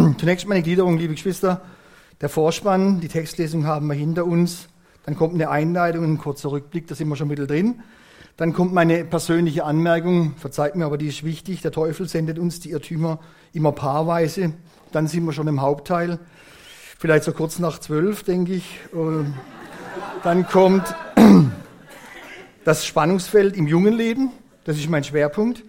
Zunächst meine Gliederung, liebe Geschwister. Der Vorspann, die Textlesung haben wir hinter uns. Dann kommt eine Einleitung, ein kurzer Rückblick, da sind wir schon mittendrin. Dann kommt meine persönliche Anmerkung, verzeiht mir, aber die ist wichtig. Der Teufel sendet uns die Irrtümer immer paarweise. Dann sind wir schon im Hauptteil. Vielleicht so kurz nach zwölf, denke ich. Dann kommt das Spannungsfeld im jungen Leben. Das ist mein Schwerpunkt.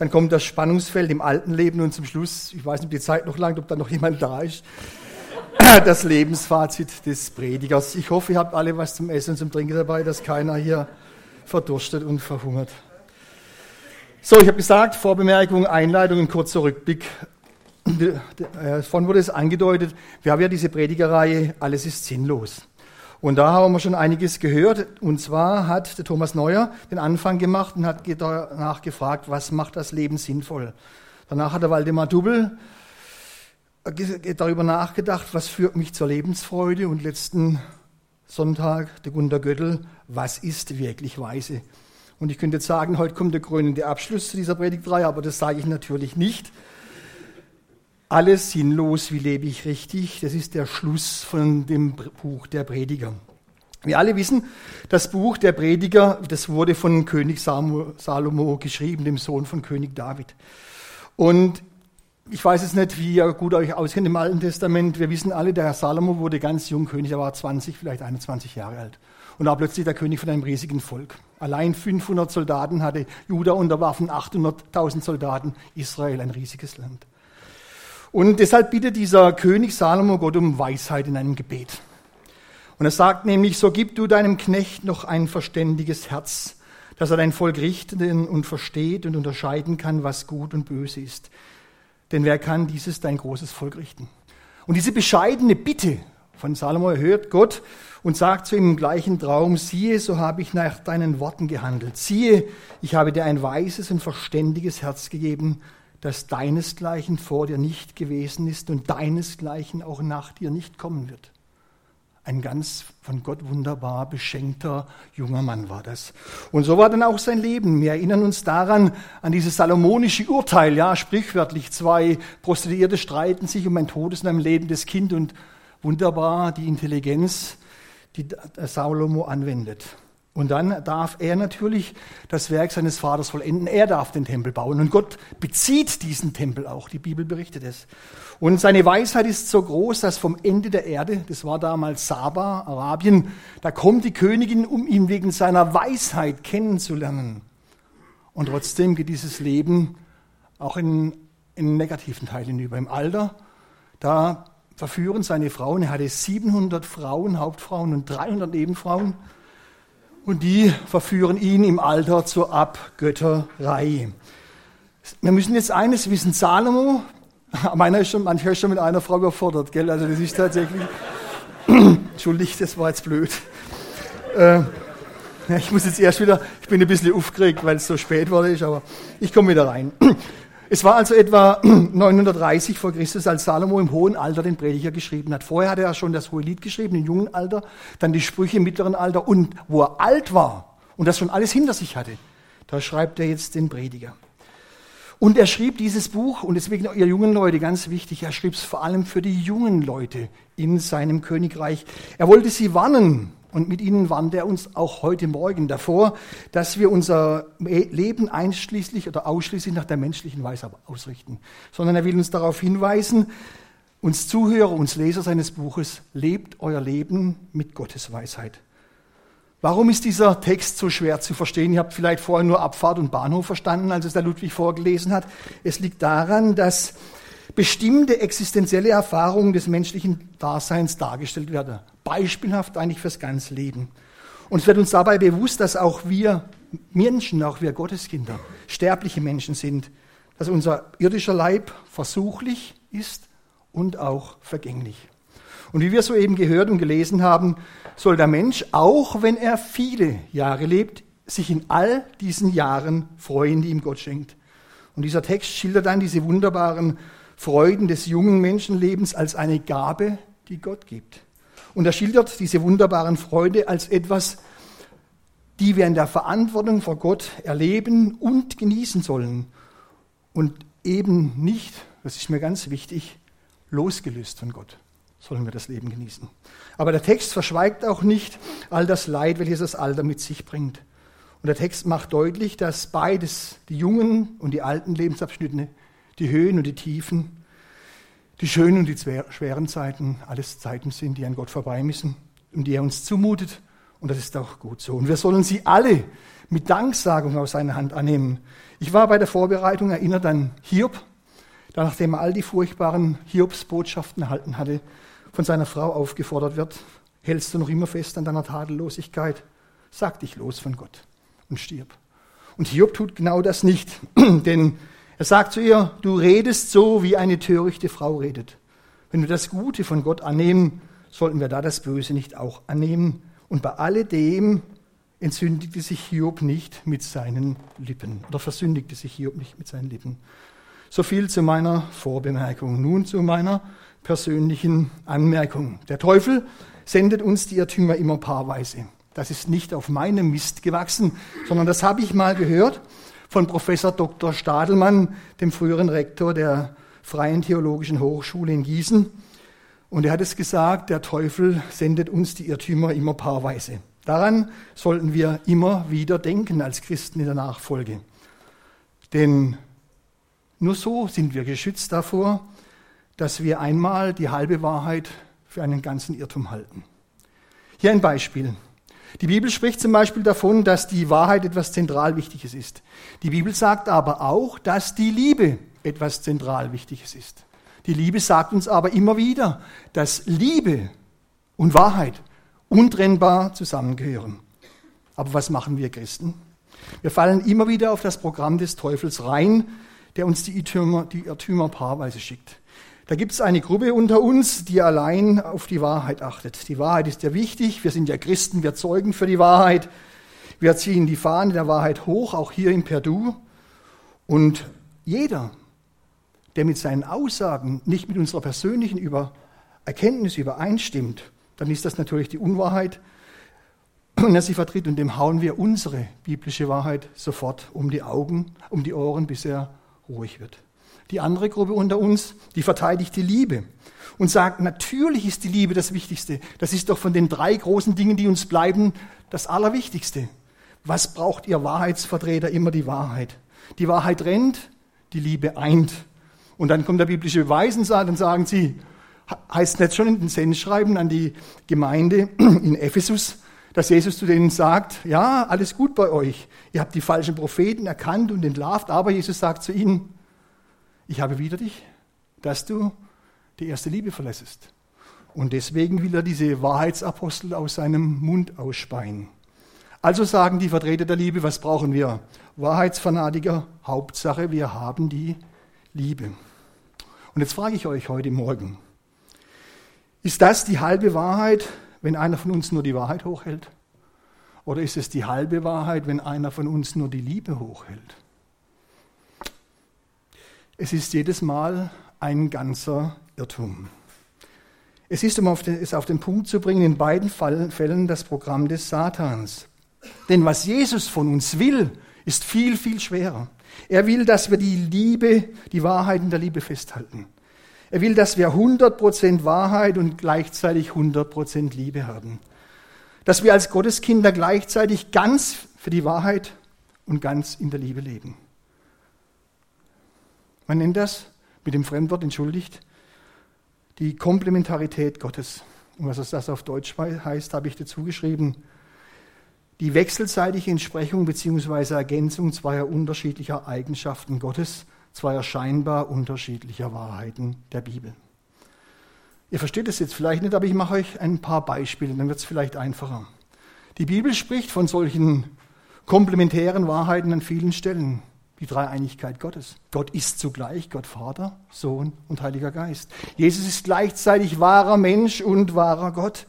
Dann kommt das Spannungsfeld im alten Leben und zum Schluss, ich weiß nicht, ob die Zeit noch langt, ob da noch jemand da ist, das Lebensfazit des Predigers. Ich hoffe, ihr habt alle was zum Essen und zum Trinken dabei, dass keiner hier verdurstet und verhungert. So, ich habe gesagt, Vorbemerkung, Einleitung, ein kurzer Rückblick. Äh, von wurde es angedeutet, wir haben ja diese Predigerreihe Alles ist sinnlos. Und da haben wir schon einiges gehört. Und zwar hat der Thomas Neuer den Anfang gemacht und hat danach gefragt, was macht das Leben sinnvoll? Danach hat der Waldemar Dubbel darüber nachgedacht, was führt mich zur Lebensfreude. Und letzten Sonntag der Gunter Göttl, was ist wirklich Weise? Und ich könnte jetzt sagen, heute kommt der krönende Abschluss dieser Predigtreihe, aber das sage ich natürlich nicht. Alles sinnlos, wie lebe ich richtig? Das ist der Schluss von dem Buch der Prediger. Wir alle wissen, das Buch der Prediger, das wurde von König Salomo geschrieben, dem Sohn von König David. Und ich weiß jetzt nicht, wie ihr gut euch auskennt im Alten Testament. Wir wissen alle, der Salomo wurde ganz jung König, er war 20, vielleicht 21 Jahre alt. Und war plötzlich der König von einem riesigen Volk. Allein 500 Soldaten hatte Juda unterworfen, 800.000 Soldaten, Israel, ein riesiges Land. Und deshalb bittet dieser König Salomo Gott um Weisheit in einem Gebet. Und er sagt nämlich, so gib du deinem Knecht noch ein verständiges Herz, dass er dein Volk richten und versteht und unterscheiden kann, was gut und böse ist. Denn wer kann dieses dein großes Volk richten? Und diese bescheidene Bitte von Salomo erhört Gott und sagt zu ihm im gleichen Traum, siehe, so habe ich nach deinen Worten gehandelt. Siehe, ich habe dir ein weises und verständiges Herz gegeben, dass deinesgleichen vor dir nicht gewesen ist und deinesgleichen auch nach dir nicht kommen wird. Ein ganz von Gott wunderbar beschenkter junger Mann war das. Und so war dann auch sein Leben. Wir erinnern uns daran, an dieses salomonische Urteil, ja, sprichwörtlich. Zwei Prostituierte streiten sich um ein todes und ein lebendes Kind und wunderbar die Intelligenz, die Salomo anwendet. Und dann darf er natürlich das Werk seines Vaters vollenden. Er darf den Tempel bauen. Und Gott bezieht diesen Tempel auch. Die Bibel berichtet es. Und seine Weisheit ist so groß, dass vom Ende der Erde, das war damals Saba, Arabien, da kommt die Königin, um ihn wegen seiner Weisheit kennenzulernen. Und trotzdem geht dieses Leben auch in, in negativen Teil hinüber. Im Alter, da verführen seine Frauen, er hatte 700 Frauen, Hauptfrauen und 300 Nebenfrauen und die verführen ihn im Alter zur Abgötterei. Wir müssen jetzt eines wissen, Salomo, meiner ist schon, mancher ist schon mit einer Frau überfordert, gell? Also das ist tatsächlich, entschuldigt, das war jetzt blöd. Äh, ich muss jetzt erst wieder, ich bin ein bisschen aufgeregt, weil es so spät wurde, aber ich komme wieder rein. Es war also etwa 930 vor Christus, als Salomo im hohen Alter den Prediger geschrieben hat. Vorher hatte er schon das hohe Lied geschrieben, im jungen Alter, dann die Sprüche im mittleren Alter und wo er alt war und das schon alles hinter sich hatte, da schreibt er jetzt den Prediger. Und er schrieb dieses Buch, und deswegen ihr jungen Leute, ganz wichtig, er schrieb es vor allem für die jungen Leute in seinem Königreich. Er wollte sie warnen, und mit ihnen warnt er uns auch heute Morgen davor, dass wir unser Leben einschließlich oder ausschließlich nach der menschlichen Weise ausrichten. Sondern er will uns darauf hinweisen, uns Zuhörer, uns Leser seines Buches, lebt euer Leben mit Gottes Weisheit. Warum ist dieser Text so schwer zu verstehen? Ihr habt vielleicht vorher nur Abfahrt und Bahnhof verstanden, als es der Ludwig vorgelesen hat. Es liegt daran, dass bestimmte existenzielle Erfahrungen des menschlichen Daseins dargestellt werden. Beispielhaft eigentlich fürs ganze Leben. Und es wird uns dabei bewusst, dass auch wir Menschen, auch wir Gotteskinder, sterbliche Menschen sind, dass unser irdischer Leib versuchlich ist und auch vergänglich. Und wie wir soeben gehört und gelesen haben, soll der Mensch, auch wenn er viele Jahre lebt, sich in all diesen Jahren freuen, die ihm Gott schenkt. Und dieser Text schildert dann diese wunderbaren Freuden des jungen Menschenlebens als eine Gabe, die Gott gibt. Und er schildert diese wunderbaren Freude als etwas, die wir in der Verantwortung vor Gott erleben und genießen sollen. Und eben nicht, das ist mir ganz wichtig, losgelöst von Gott sollen wir das Leben genießen. Aber der Text verschweigt auch nicht all das Leid, welches das Alter mit sich bringt. Und der Text macht deutlich, dass beides, die jungen und die alten Lebensabschnitte, die Höhen und die Tiefen, die schönen und die schweren Zeiten, alles Zeiten sind, die an Gott vorbei müssen und die er uns zumutet. Und das ist auch gut so. Und wir sollen sie alle mit Danksagung aus seiner Hand annehmen. Ich war bei der Vorbereitung erinnert an Hiob, der nachdem er all die furchtbaren Hiobs-Botschaften erhalten hatte, von seiner Frau aufgefordert wird, hältst du noch immer fest an deiner Tadellosigkeit? Sag dich los von Gott und stirb. Und Hiob tut genau das nicht, denn er sagt zu ihr, du redest so, wie eine törichte Frau redet. Wenn wir das Gute von Gott annehmen, sollten wir da das Böse nicht auch annehmen. Und bei alledem entzündigte sich Hiob nicht mit seinen Lippen oder versündigte sich Hiob nicht mit seinen Lippen. So viel zu meiner Vorbemerkung. Nun zu meiner persönlichen Anmerkung. Der Teufel sendet uns die Irrtümer immer paarweise. Das ist nicht auf meinem Mist gewachsen, sondern das habe ich mal gehört von Professor Dr. Stadelmann, dem früheren Rektor der Freien Theologischen Hochschule in Gießen. Und er hat es gesagt, der Teufel sendet uns die Irrtümer immer paarweise. Daran sollten wir immer wieder denken als Christen in der Nachfolge. Denn nur so sind wir geschützt davor, dass wir einmal die halbe Wahrheit für einen ganzen Irrtum halten. Hier ein Beispiel. Die Bibel spricht zum Beispiel davon, dass die Wahrheit etwas zentral Wichtiges ist. Die Bibel sagt aber auch, dass die Liebe etwas zentral Wichtiges ist. Die Liebe sagt uns aber immer wieder, dass Liebe und Wahrheit untrennbar zusammengehören. Aber was machen wir Christen? Wir fallen immer wieder auf das Programm des Teufels rein, der uns die Irrtümer, die Irrtümer paarweise schickt. Da gibt es eine Gruppe unter uns, die allein auf die Wahrheit achtet. Die Wahrheit ist ja wichtig. Wir sind ja Christen, wir zeugen für die Wahrheit. Wir ziehen die Fahne der Wahrheit hoch, auch hier im Perdu. Und jeder, der mit seinen Aussagen nicht mit unserer persönlichen Über Erkenntnis übereinstimmt, dann ist das natürlich die Unwahrheit, und er sie vertritt. Und dem hauen wir unsere biblische Wahrheit sofort um die Augen, um die Ohren, bis er ruhig wird. Die andere Gruppe unter uns, die verteidigt die Liebe und sagt, natürlich ist die Liebe das Wichtigste. Das ist doch von den drei großen Dingen, die uns bleiben, das Allerwichtigste. Was braucht ihr Wahrheitsvertreter immer die Wahrheit? Die Wahrheit rennt, die Liebe eint. Und dann kommt der biblische Beweis und dann sagen sie, heißt nicht schon in den Sendschreiben an die Gemeinde in Ephesus, dass Jesus zu denen sagt, ja, alles gut bei euch. Ihr habt die falschen Propheten erkannt und entlarvt, aber Jesus sagt zu ihnen, ich habe wieder dich, dass du die erste Liebe verlässest. Und deswegen will er diese Wahrheitsapostel aus seinem Mund ausspeien. Also sagen die Vertreter der Liebe, was brauchen wir? Wahrheitsfanatiker, Hauptsache, wir haben die Liebe. Und jetzt frage ich euch heute Morgen, ist das die halbe Wahrheit, wenn einer von uns nur die Wahrheit hochhält? Oder ist es die halbe Wahrheit, wenn einer von uns nur die Liebe hochhält? Es ist jedes Mal ein ganzer Irrtum. Es ist, um auf den, es auf den Punkt zu bringen, in beiden Fällen das Programm des Satans. Denn was Jesus von uns will, ist viel, viel schwerer. Er will, dass wir die Liebe, die Wahrheiten der Liebe festhalten. Er will, dass wir 100% Wahrheit und gleichzeitig 100% Liebe haben. Dass wir als Gotteskinder gleichzeitig ganz für die Wahrheit und ganz in der Liebe leben. Man nennt das mit dem Fremdwort entschuldigt die Komplementarität Gottes. Und was das auf Deutsch heißt, habe ich dazu geschrieben. Die wechselseitige Entsprechung bzw. Ergänzung zweier unterschiedlicher Eigenschaften Gottes, zweier scheinbar unterschiedlicher Wahrheiten der Bibel. Ihr versteht es jetzt vielleicht nicht, aber ich mache euch ein paar Beispiele, dann wird es vielleicht einfacher. Die Bibel spricht von solchen komplementären Wahrheiten an vielen Stellen die Dreieinigkeit Gottes. Gott ist zugleich Gott Vater, Sohn und Heiliger Geist. Jesus ist gleichzeitig wahrer Mensch und wahrer Gott.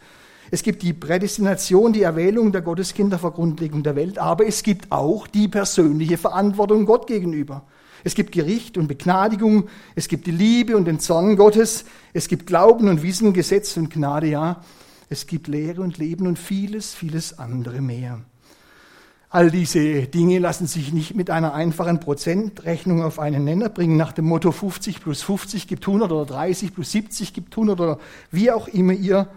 Es gibt die Prädestination, die Erwählung der Gotteskinder vor Grundlegung der Welt, aber es gibt auch die persönliche Verantwortung Gott gegenüber. Es gibt Gericht und Begnadigung, es gibt die Liebe und den Zorn Gottes, es gibt Glauben und Wissen, Gesetz und Gnade, ja. Es gibt Lehre und Leben und vieles, vieles andere mehr. All diese Dinge lassen sich nicht mit einer einfachen Prozentrechnung auf einen Nenner bringen, nach dem Motto 50 plus 50 gibt 100 oder 30 plus 70 gibt 100 oder wie auch immer ihr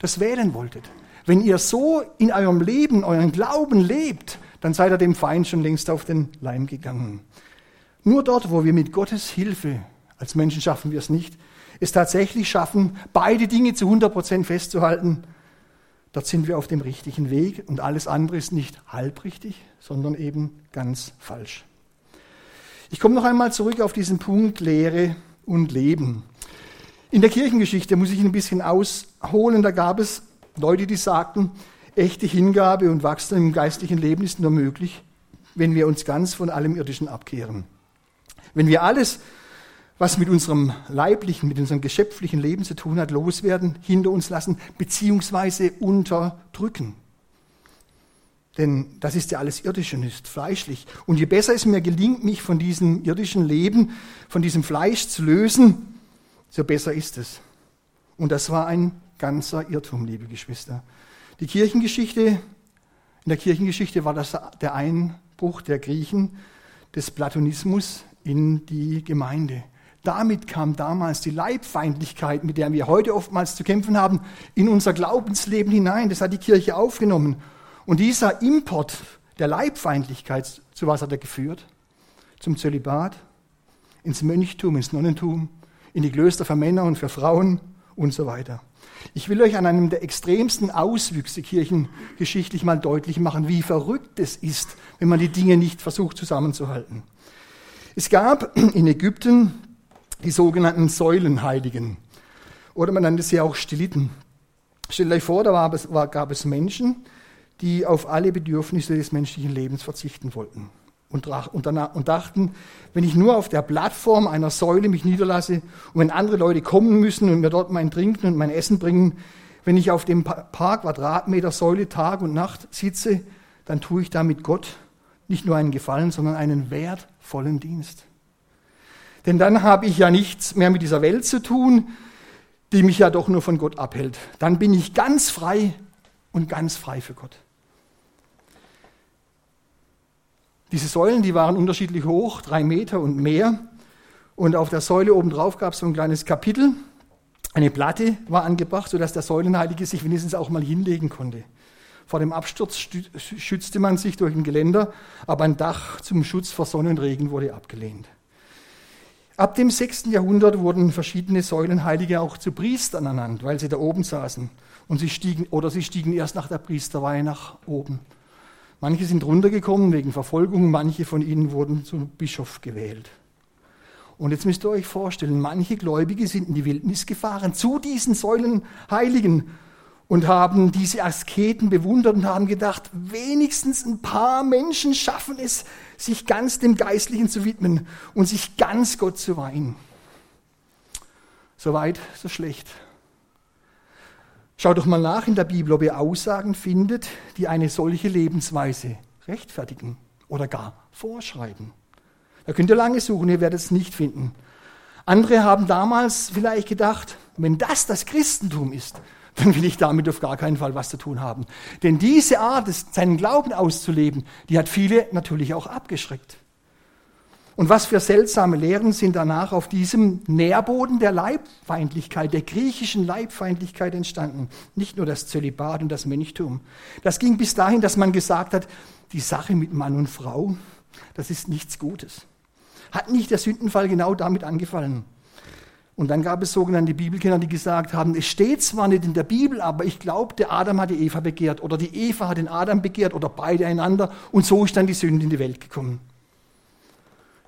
das wählen wolltet. Wenn ihr so in eurem Leben, euren Glauben lebt, dann seid ihr dem Feind schon längst auf den Leim gegangen. Nur dort, wo wir mit Gottes Hilfe, als Menschen schaffen wir es nicht, es tatsächlich schaffen, beide Dinge zu 100 Prozent festzuhalten, Dort sind wir auf dem richtigen Weg und alles andere ist nicht halbrichtig, sondern eben ganz falsch. Ich komme noch einmal zurück auf diesen Punkt Lehre und Leben. In der Kirchengeschichte muss ich ein bisschen ausholen. Da gab es Leute, die sagten, echte Hingabe und Wachstum im geistlichen Leben ist nur möglich, wenn wir uns ganz von allem Irdischen abkehren. Wenn wir alles was mit unserem leiblichen, mit unserem geschöpflichen Leben zu tun hat, loswerden, hinter uns lassen, beziehungsweise unterdrücken. Denn das ist ja alles irdisch und ist fleischlich. Und je besser es mir gelingt, mich von diesem irdischen Leben, von diesem Fleisch zu lösen, so besser ist es. Und das war ein ganzer Irrtum, liebe Geschwister. Die Kirchengeschichte, in der Kirchengeschichte war das der Einbruch der Griechen des Platonismus in die Gemeinde. Damit kam damals die Leibfeindlichkeit, mit der wir heute oftmals zu kämpfen haben, in unser Glaubensleben hinein. Das hat die Kirche aufgenommen. Und dieser Import der Leibfeindlichkeit, zu was hat er geführt? Zum Zölibat, ins Mönchtum, ins Nonnentum, in die Klöster für Männer und für Frauen und so weiter. Ich will euch an einem der extremsten Auswüchse kirchengeschichtlich mal deutlich machen, wie verrückt es ist, wenn man die Dinge nicht versucht zusammenzuhalten. Es gab in Ägypten die sogenannten Säulenheiligen. Oder man nannte sie auch Stiliten. Stellt euch vor, da war, war, gab es Menschen, die auf alle Bedürfnisse des menschlichen Lebens verzichten wollten. Und, und, danach, und dachten, wenn ich nur auf der Plattform einer Säule mich niederlasse und wenn andere Leute kommen müssen und mir dort mein Trinken und mein Essen bringen, wenn ich auf dem paar Quadratmeter Säule Tag und Nacht sitze, dann tue ich damit Gott nicht nur einen Gefallen, sondern einen wertvollen Dienst. Denn dann habe ich ja nichts mehr mit dieser Welt zu tun, die mich ja doch nur von Gott abhält. Dann bin ich ganz frei und ganz frei für Gott. Diese Säulen, die waren unterschiedlich hoch, drei Meter und mehr. Und auf der Säule obendrauf gab es so ein kleines Kapitel. Eine Platte war angebracht, sodass der Säulenheilige sich wenigstens auch mal hinlegen konnte. Vor dem Absturz schützte man sich durch ein Geländer, aber ein Dach zum Schutz vor Sonne und Regen wurde abgelehnt. Ab dem 6. Jahrhundert wurden verschiedene Säulenheilige auch zu Priestern ernannt, weil sie da oben saßen. Und sie stiegen, oder sie stiegen erst nach der Priesterweihe nach oben. Manche sind runtergekommen wegen Verfolgung, manche von ihnen wurden zum Bischof gewählt. Und jetzt müsst ihr euch vorstellen, manche Gläubige sind in die Wildnis gefahren zu diesen Säulenheiligen und haben diese Asketen bewundert und haben gedacht, wenigstens ein paar Menschen schaffen es, sich ganz dem Geistlichen zu widmen und sich ganz Gott zu weihen. So weit, so schlecht. Schaut doch mal nach in der Bibel, ob ihr Aussagen findet, die eine solche Lebensweise rechtfertigen oder gar vorschreiben. Da könnt ihr lange suchen, ihr werdet es nicht finden. Andere haben damals vielleicht gedacht, wenn das das Christentum ist, dann will ich damit auf gar keinen Fall was zu tun haben. Denn diese Art, seinen Glauben auszuleben, die hat viele natürlich auch abgeschreckt. Und was für seltsame Lehren sind danach auf diesem Nährboden der Leibfeindlichkeit, der griechischen Leibfeindlichkeit entstanden. Nicht nur das Zölibat und das Mönchtum. Das ging bis dahin, dass man gesagt hat, die Sache mit Mann und Frau, das ist nichts Gutes. Hat nicht der Sündenfall genau damit angefallen? Und dann gab es sogenannte Bibelkenner, die gesagt haben, es steht zwar nicht in der Bibel, aber ich glaube, der Adam hat die Eva begehrt oder die Eva hat den Adam begehrt oder beide einander und so ist dann die Sünde in die Welt gekommen.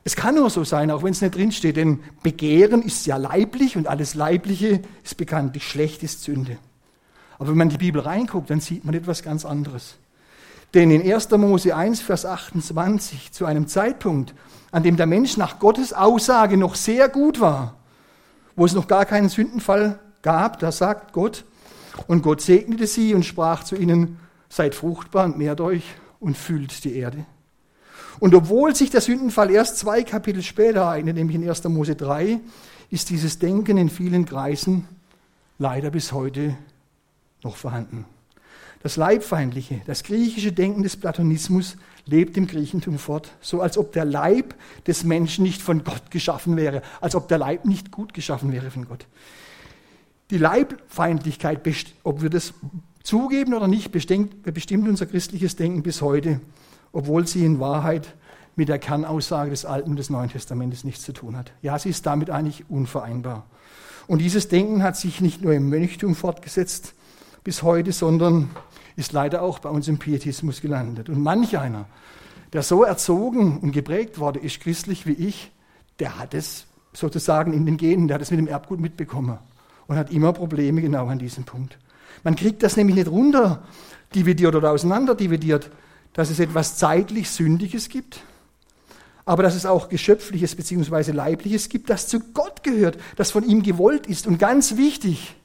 Es kann nur so sein, auch wenn es nicht drinsteht, denn Begehren ist ja leiblich und alles Leibliche ist bekanntlich schlecht, ist Sünde. Aber wenn man in die Bibel reinguckt, dann sieht man etwas ganz anderes. Denn in 1. Mose 1, Vers 28, zu einem Zeitpunkt, an dem der Mensch nach Gottes Aussage noch sehr gut war, wo es noch gar keinen Sündenfall gab, da sagt Gott, und Gott segnete sie und sprach zu ihnen, seid fruchtbar und mehrt euch und füllt die Erde. Und obwohl sich der Sündenfall erst zwei Kapitel später ereignet, nämlich in 1. Mose 3, ist dieses Denken in vielen Kreisen leider bis heute noch vorhanden. Das Leibfeindliche, das griechische Denken des Platonismus lebt im Griechentum fort, so als ob der Leib des Menschen nicht von Gott geschaffen wäre, als ob der Leib nicht gut geschaffen wäre von Gott. Die Leibfeindlichkeit, ob wir das zugeben oder nicht, bestimmt unser christliches Denken bis heute, obwohl sie in Wahrheit mit der Kernaussage des Alten und des Neuen Testamentes nichts zu tun hat. Ja, sie ist damit eigentlich unvereinbar. Und dieses Denken hat sich nicht nur im Mönchtum fortgesetzt bis heute, sondern ist leider auch bei uns im Pietismus gelandet. Und manch einer, der so erzogen und geprägt wurde, ist christlich wie ich, der hat es sozusagen in den Genen, der hat es mit dem Erbgut mitbekommen und hat immer Probleme genau an diesem Punkt. Man kriegt das nämlich nicht runter dividiert oder auseinander dividiert, dass es etwas zeitlich Sündiges gibt, aber dass es auch Geschöpfliches bzw. Leibliches gibt, das zu Gott gehört, das von ihm gewollt ist und ganz wichtig,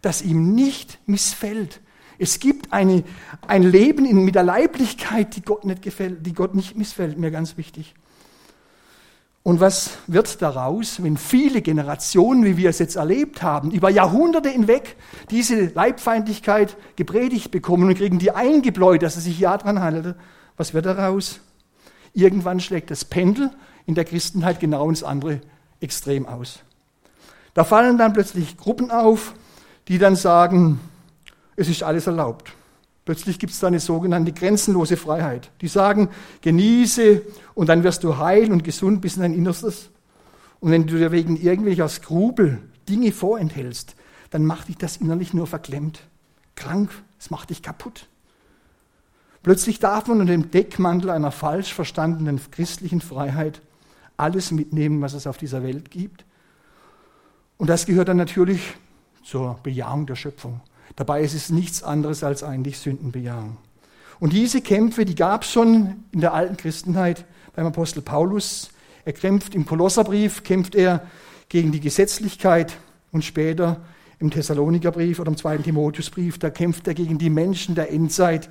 das ihm nicht missfällt. Es gibt eine, ein Leben in, mit der Leiblichkeit, die Gott nicht gefällt, die Gott nicht missfällt, mir ganz wichtig. Und was wird daraus, wenn viele Generationen, wie wir es jetzt erlebt haben, über Jahrhunderte hinweg diese Leibfeindlichkeit gepredigt bekommen und kriegen die eingebläut, dass es sich ja dran handelt? Was wird daraus? Irgendwann schlägt das Pendel in der Christenheit genau ins andere Extrem aus. Da fallen dann plötzlich Gruppen auf, die dann sagen, es ist alles erlaubt. Plötzlich gibt es da eine sogenannte grenzenlose Freiheit. Die sagen, genieße und dann wirst du heil und gesund bis in dein Innerstes. Und wenn du dir wegen irgendwelcher Skrupel Dinge vorenthältst, dann macht dich das innerlich nur verklemmt, krank, es macht dich kaputt. Plötzlich darf man unter dem Deckmantel einer falsch verstandenen christlichen Freiheit alles mitnehmen, was es auf dieser Welt gibt. Und das gehört dann natürlich zur Bejahung der Schöpfung. Dabei ist es nichts anderes als eigentlich Sündenbejahung. Und diese Kämpfe, die gab es schon in der alten Christenheit beim Apostel Paulus. Er kämpft im Kolosserbrief, kämpft er gegen die Gesetzlichkeit und später im Thessalonikerbrief oder im zweiten Timotheusbrief, da kämpft er gegen die Menschen der Endzeit,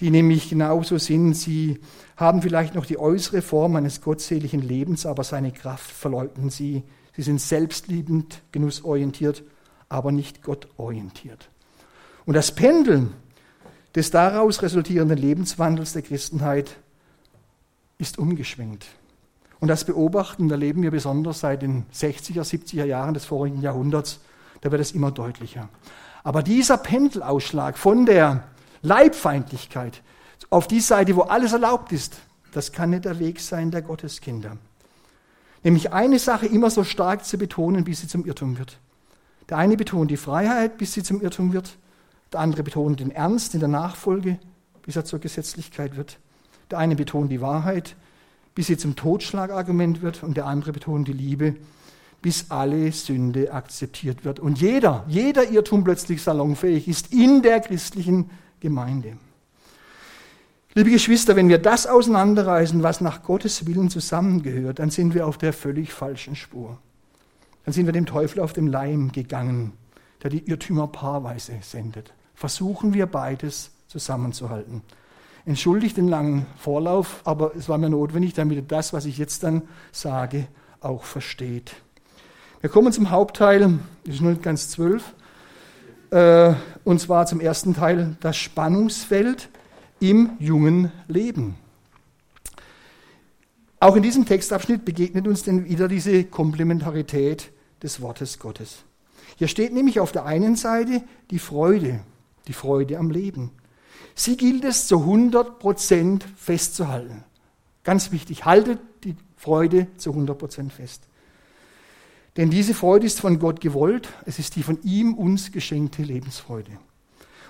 die nämlich genauso sind. Sie haben vielleicht noch die äußere Form eines gottseligen Lebens, aber seine Kraft verleugnen sie. Sie sind selbstliebend, genussorientiert, aber nicht gottorientiert. Und das Pendeln des daraus resultierenden Lebenswandels der Christenheit ist umgeschwenkt. Und das beobachten und erleben wir besonders seit den 60er, 70er Jahren des vorigen Jahrhunderts. Da wird es immer deutlicher. Aber dieser Pendelausschlag von der Leibfeindlichkeit auf die Seite, wo alles erlaubt ist, das kann nicht der Weg sein der Gotteskinder. Nämlich eine Sache immer so stark zu betonen, bis sie zum Irrtum wird. Der eine betont die Freiheit, bis sie zum Irrtum wird. Der andere betont den Ernst in der Nachfolge, bis er zur Gesetzlichkeit wird. Der eine betont die Wahrheit, bis sie zum Totschlagargument wird. Und der andere betont die Liebe, bis alle Sünde akzeptiert wird. Und jeder, jeder Irrtum plötzlich salonfähig ist in der christlichen Gemeinde. Liebe Geschwister, wenn wir das auseinanderreißen, was nach Gottes Willen zusammengehört, dann sind wir auf der völlig falschen Spur. Dann sind wir dem Teufel auf dem Leim gegangen, der die Irrtümer paarweise sendet. Versuchen wir beides zusammenzuhalten. Entschuldigt den langen Vorlauf, aber es war mir notwendig, damit ihr das, was ich jetzt dann sage, auch versteht. Wir kommen zum Hauptteil, das ist nur ganz zwölf. Äh, und zwar zum ersten Teil das Spannungsfeld im jungen Leben. Auch in diesem Textabschnitt begegnet uns denn wieder diese Komplementarität des Wortes Gottes. Hier steht nämlich auf der einen Seite die Freude, die Freude am Leben. Sie gilt es zu 100 Prozent festzuhalten. Ganz wichtig, haltet die Freude zu 100 Prozent fest. Denn diese Freude ist von Gott gewollt. Es ist die von ihm uns geschenkte Lebensfreude.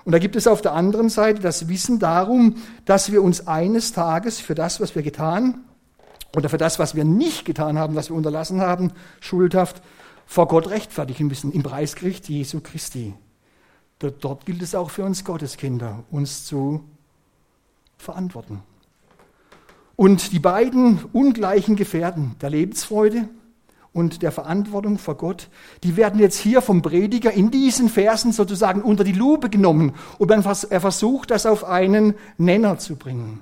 Und da gibt es auf der anderen Seite das Wissen darum, dass wir uns eines Tages für das, was wir getan oder für das, was wir nicht getan haben, was wir unterlassen haben, schuldhaft vor Gott rechtfertigen müssen im Preisgericht Jesu Christi. Dort gilt es auch für uns Gotteskinder, uns zu verantworten. Und die beiden ungleichen Gefährten der Lebensfreude und der Verantwortung vor Gott, die werden jetzt hier vom Prediger in diesen Versen sozusagen unter die Lupe genommen und er versucht, das auf einen Nenner zu bringen.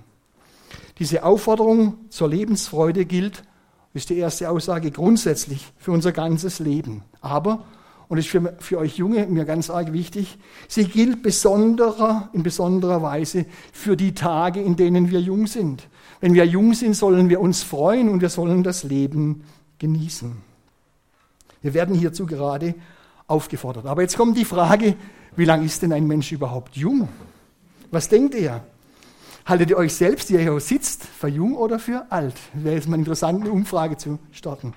Diese Aufforderung zur Lebensfreude gilt, ist die erste Aussage, grundsätzlich für unser ganzes Leben. Aber, und ist für, für euch Junge mir ganz arg wichtig, sie gilt besonderer, in besonderer Weise für die Tage, in denen wir jung sind. Wenn wir jung sind, sollen wir uns freuen und wir sollen das Leben genießen. Wir werden hierzu gerade aufgefordert. Aber jetzt kommt die Frage, wie lange ist denn ein Mensch überhaupt jung? Was denkt ihr? Haltet ihr euch selbst, die ihr hier sitzt, für jung oder für alt? Wäre jetzt mal eine interessante Umfrage zu starten.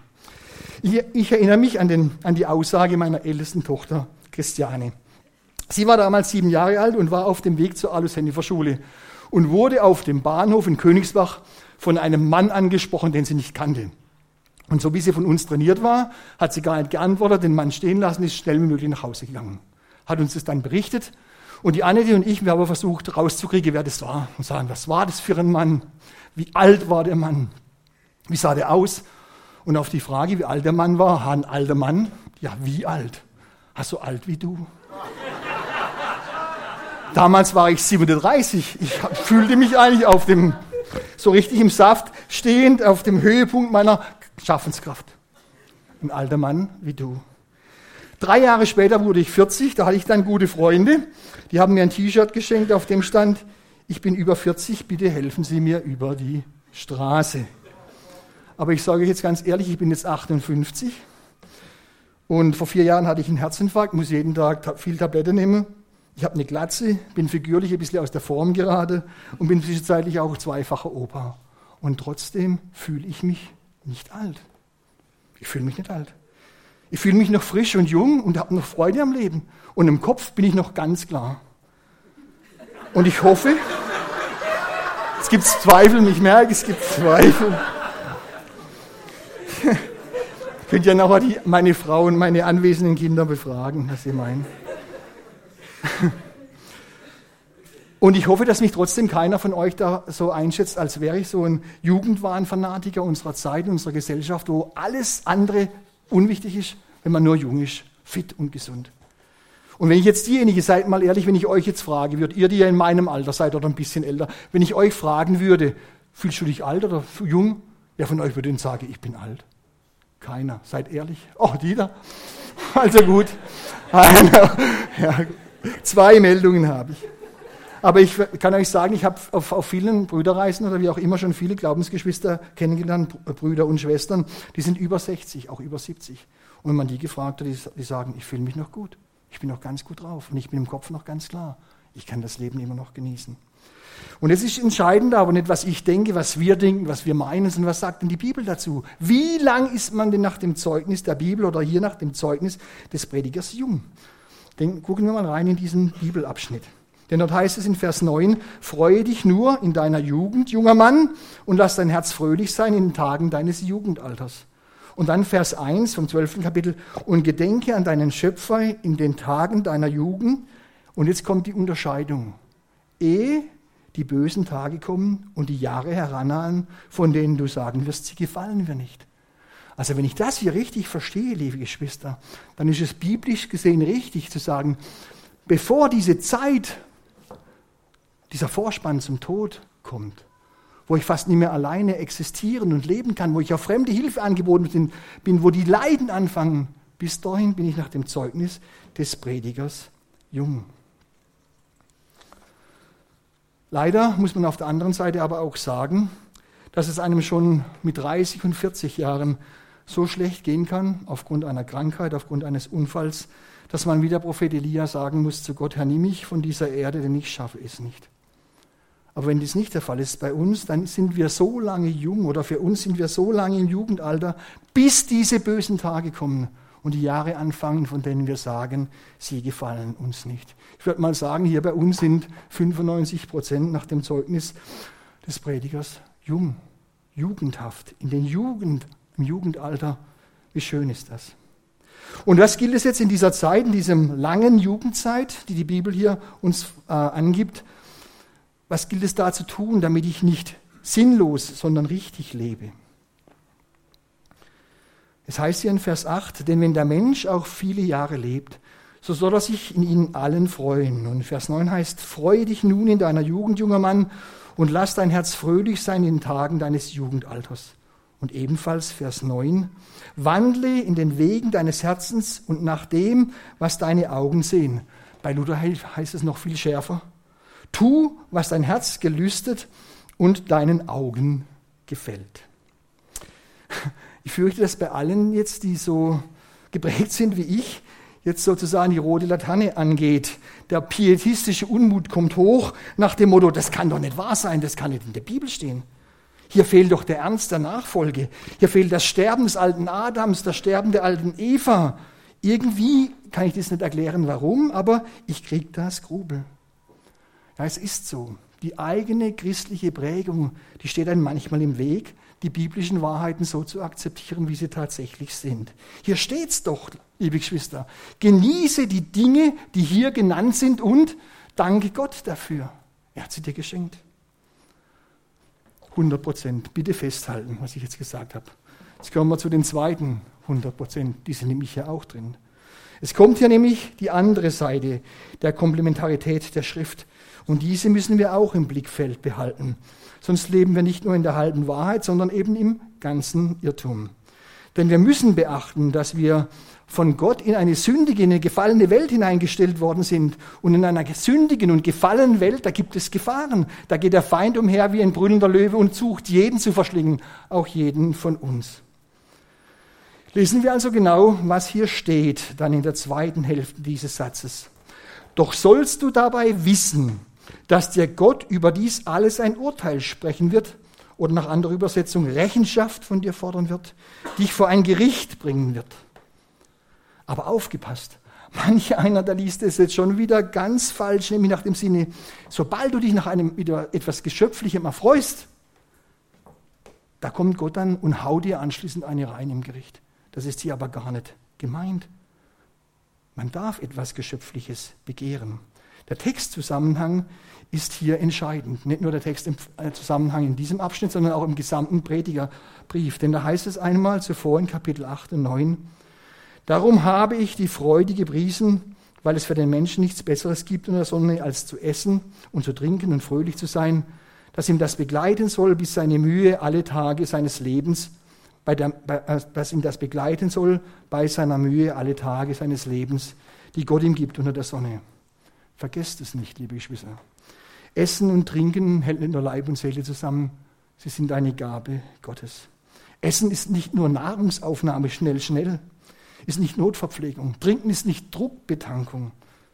Ich, erinnere mich an, den, an die Aussage meiner ältesten Tochter, Christiane. Sie war damals sieben Jahre alt und war auf dem Weg zur Alusennifer Schule und wurde auf dem Bahnhof in Königsbach von einem Mann angesprochen, den sie nicht kannte. Und so wie sie von uns trainiert war, hat sie gar nicht geantwortet, den Mann stehen lassen, ist schnell wie möglich nach Hause gegangen. Hat uns das dann berichtet. Und die Annette und ich, wir haben versucht rauszukriegen, wer das war. Und sagen, was war das für ein Mann? Wie alt war der Mann? Wie sah der aus? Und auf die Frage, wie alt der Mann war, ein alter Mann, ja, wie alt? Hast so alt wie du? Damals war ich 37. Ich fühlte mich eigentlich auf dem, so richtig im Saft, stehend auf dem Höhepunkt meiner Schaffenskraft. Ein alter Mann wie du. Drei Jahre später wurde ich 40, da hatte ich dann gute Freunde. Die haben mir ein T-Shirt geschenkt, auf dem stand, ich bin über 40, bitte helfen Sie mir über die Straße. Aber ich sage jetzt ganz ehrlich, ich bin jetzt 58 und vor vier Jahren hatte ich einen Herzinfarkt, muss jeden Tag viel Tablette nehmen. Ich habe eine Glatze, bin figürlich ein bisschen aus der Form gerade und bin zwischenzeitlich auch zweifacher Opa. Und trotzdem fühle ich mich nicht alt. Ich fühle mich nicht alt. Ich fühle mich noch frisch und jung und habe noch Freude am Leben. Und im Kopf bin ich noch ganz klar. Und ich hoffe, es gibt Zweifel, ich merke, es gibt Zweifel. Könnt ihr nachher die, meine Frau und meine anwesenden Kinder befragen, was sie meinen. Und ich hoffe, dass mich trotzdem keiner von euch da so einschätzt, als wäre ich so ein Jugendwahnfanatiker unserer Zeit, unserer Gesellschaft, wo alles andere unwichtig ist, wenn man nur jung ist, fit und gesund. Und wenn ich jetzt diejenige seid, mal ehrlich, wenn ich euch jetzt frage, würdet ihr, die ja in meinem Alter seid oder ein bisschen älter, wenn ich euch fragen würde, fühlst du dich alt oder jung? Wer von euch würde denn sagen, ich bin alt? Keiner. Seid ehrlich. Oh, die da. Also gut. Ja, zwei Meldungen habe ich. Aber ich kann euch sagen, ich habe auf, auf, vielen Brüderreisen oder wie auch immer schon viele Glaubensgeschwister kennengelernt, Brüder und Schwestern, die sind über 60, auch über 70. Und wenn man die gefragt hat, die, die sagen, ich fühle mich noch gut. Ich bin noch ganz gut drauf und ich bin im Kopf noch ganz klar. Ich kann das Leben immer noch genießen. Und es ist entscheidend aber nicht, was ich denke, was wir denken, was wir meinen, sondern was sagt denn die Bibel dazu? Wie lang ist man denn nach dem Zeugnis der Bibel oder hier nach dem Zeugnis des Predigers jung? Denn gucken wir mal rein in diesen Bibelabschnitt. Denn dort heißt es in Vers 9, freue dich nur in deiner Jugend, junger Mann, und lass dein Herz fröhlich sein in den Tagen deines Jugendalters. Und dann Vers 1 vom 12. Kapitel, und gedenke an deinen Schöpfer in den Tagen deiner Jugend. Und jetzt kommt die Unterscheidung. Ehe die bösen Tage kommen und die Jahre herannahen, von denen du sagen wirst, sie gefallen mir nicht. Also wenn ich das hier richtig verstehe, liebe Geschwister, dann ist es biblisch gesehen richtig zu sagen, bevor diese Zeit, dieser Vorspann zum Tod kommt, wo ich fast nicht mehr alleine existieren und leben kann, wo ich auf fremde Hilfe angeboten bin, wo die Leiden anfangen, bis dahin bin ich nach dem Zeugnis des Predigers jung. Leider muss man auf der anderen Seite aber auch sagen, dass es einem schon mit 30 und 40 Jahren so schlecht gehen kann, aufgrund einer Krankheit, aufgrund eines Unfalls, dass man wie der Prophet Elia sagen muss zu Gott, Herr, nimm mich von dieser Erde, denn ich schaffe es nicht. Aber wenn dies nicht der Fall ist bei uns, dann sind wir so lange jung oder für uns sind wir so lange im Jugendalter, bis diese bösen Tage kommen und die Jahre anfangen, von denen wir sagen, sie gefallen uns nicht. Ich würde mal sagen, hier bei uns sind 95 Prozent nach dem Zeugnis des Predigers jung, jugendhaft, in den Jugend, im Jugendalter. Wie schön ist das? Und was gilt es jetzt in dieser Zeit, in diesem langen Jugendzeit, die die Bibel hier uns äh, angibt? Was gilt es da zu tun, damit ich nicht sinnlos, sondern richtig lebe? Es heißt hier in Vers 8, denn wenn der Mensch auch viele Jahre lebt, so soll er sich in ihnen allen freuen. Und Vers 9 heißt, freue dich nun in deiner Jugend, junger Mann, und lass dein Herz fröhlich sein in den Tagen deines Jugendalters. Und ebenfalls Vers 9, wandle in den Wegen deines Herzens und nach dem, was deine Augen sehen. Bei Luther heißt es noch viel schärfer. Tu, was dein Herz gelüstet und deinen Augen gefällt. Ich fürchte, dass bei allen jetzt, die so geprägt sind wie ich, jetzt sozusagen die rote Laterne angeht. Der pietistische Unmut kommt hoch nach dem Motto, das kann doch nicht wahr sein, das kann nicht in der Bibel stehen. Hier fehlt doch der Ernst der Nachfolge. Hier fehlt das Sterben des alten Adams, das Sterben der alten Eva. Irgendwie kann ich das nicht erklären, warum, aber ich kriege das Grubel. Ja, es ist so. Die eigene christliche Prägung, die steht einem manchmal im Weg, die biblischen Wahrheiten so zu akzeptieren, wie sie tatsächlich sind. Hier steht es doch, liebe Geschwister. Genieße die Dinge, die hier genannt sind und danke Gott dafür. Er hat sie dir geschenkt. 100 Prozent. Bitte festhalten, was ich jetzt gesagt habe. Jetzt kommen wir zu den zweiten 100 Prozent. Die sind nämlich hier auch drin. Es kommt hier nämlich die andere Seite der Komplementarität der Schrift. Und diese müssen wir auch im Blickfeld behalten. Sonst leben wir nicht nur in der halben Wahrheit, sondern eben im ganzen Irrtum. Denn wir müssen beachten, dass wir von Gott in eine sündige, in eine gefallene Welt hineingestellt worden sind. Und in einer sündigen und gefallenen Welt, da gibt es Gefahren. Da geht der Feind umher wie ein brüllender Löwe und sucht, jeden zu verschlingen, auch jeden von uns. Lesen wir also genau, was hier steht, dann in der zweiten Hälfte dieses Satzes. Doch sollst du dabei wissen, dass dir Gott über dies alles ein Urteil sprechen wird oder nach anderer Übersetzung Rechenschaft von dir fordern wird, dich vor ein Gericht bringen wird. Aber aufgepasst, manch einer, der liest es jetzt schon wieder ganz falsch, nämlich nach dem Sinne, sobald du dich nach einem etwas Geschöpflichem erfreust, da kommt Gott dann und haut dir anschließend eine rein im Gericht. Das ist hier aber gar nicht gemeint. Man darf etwas Geschöpfliches begehren. Der Textzusammenhang ist hier entscheidend. Nicht nur der Textzusammenhang in diesem Abschnitt, sondern auch im gesamten Predigerbrief. Denn da heißt es einmal zuvor in Kapitel 8 und 9, Darum habe ich die Freude gepriesen, weil es für den Menschen nichts Besseres gibt in der Sonne, als zu essen und zu trinken und fröhlich zu sein, dass ihm das begleiten soll, bis seine Mühe alle Tage seines Lebens, bei der, bei, äh, dass ihm das begleiten soll bei seiner Mühe alle Tage seines Lebens, die Gott ihm gibt unter der Sonne. Vergesst es nicht, liebe Geschwister. Essen und Trinken hält nur Leib und Seele zusammen, sie sind eine Gabe Gottes. Essen ist nicht nur Nahrungsaufnahme schnell, schnell, ist nicht Notverpflegung. Trinken ist nicht Druckbetankung.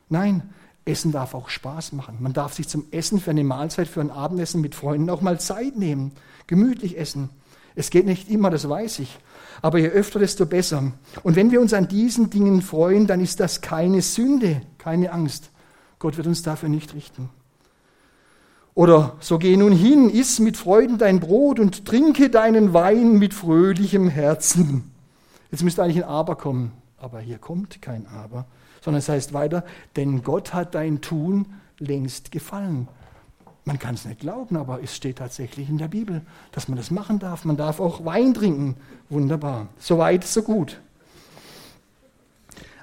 Nein, Essen darf auch Spaß machen. Man darf sich zum Essen für eine Mahlzeit, für ein Abendessen mit Freunden auch mal Zeit nehmen, gemütlich essen. Es geht nicht immer, das weiß ich. Aber je öfter, desto besser. Und wenn wir uns an diesen Dingen freuen, dann ist das keine Sünde, keine Angst. Gott wird uns dafür nicht richten. Oder so geh nun hin, iss mit Freuden dein Brot und trinke deinen Wein mit fröhlichem Herzen. Jetzt müsste eigentlich ein Aber kommen. Aber hier kommt kein Aber, sondern es heißt weiter, denn Gott hat dein Tun längst gefallen. Man kann es nicht glauben, aber es steht tatsächlich in der Bibel, dass man das machen darf. Man darf auch Wein trinken. Wunderbar. So weit, so gut.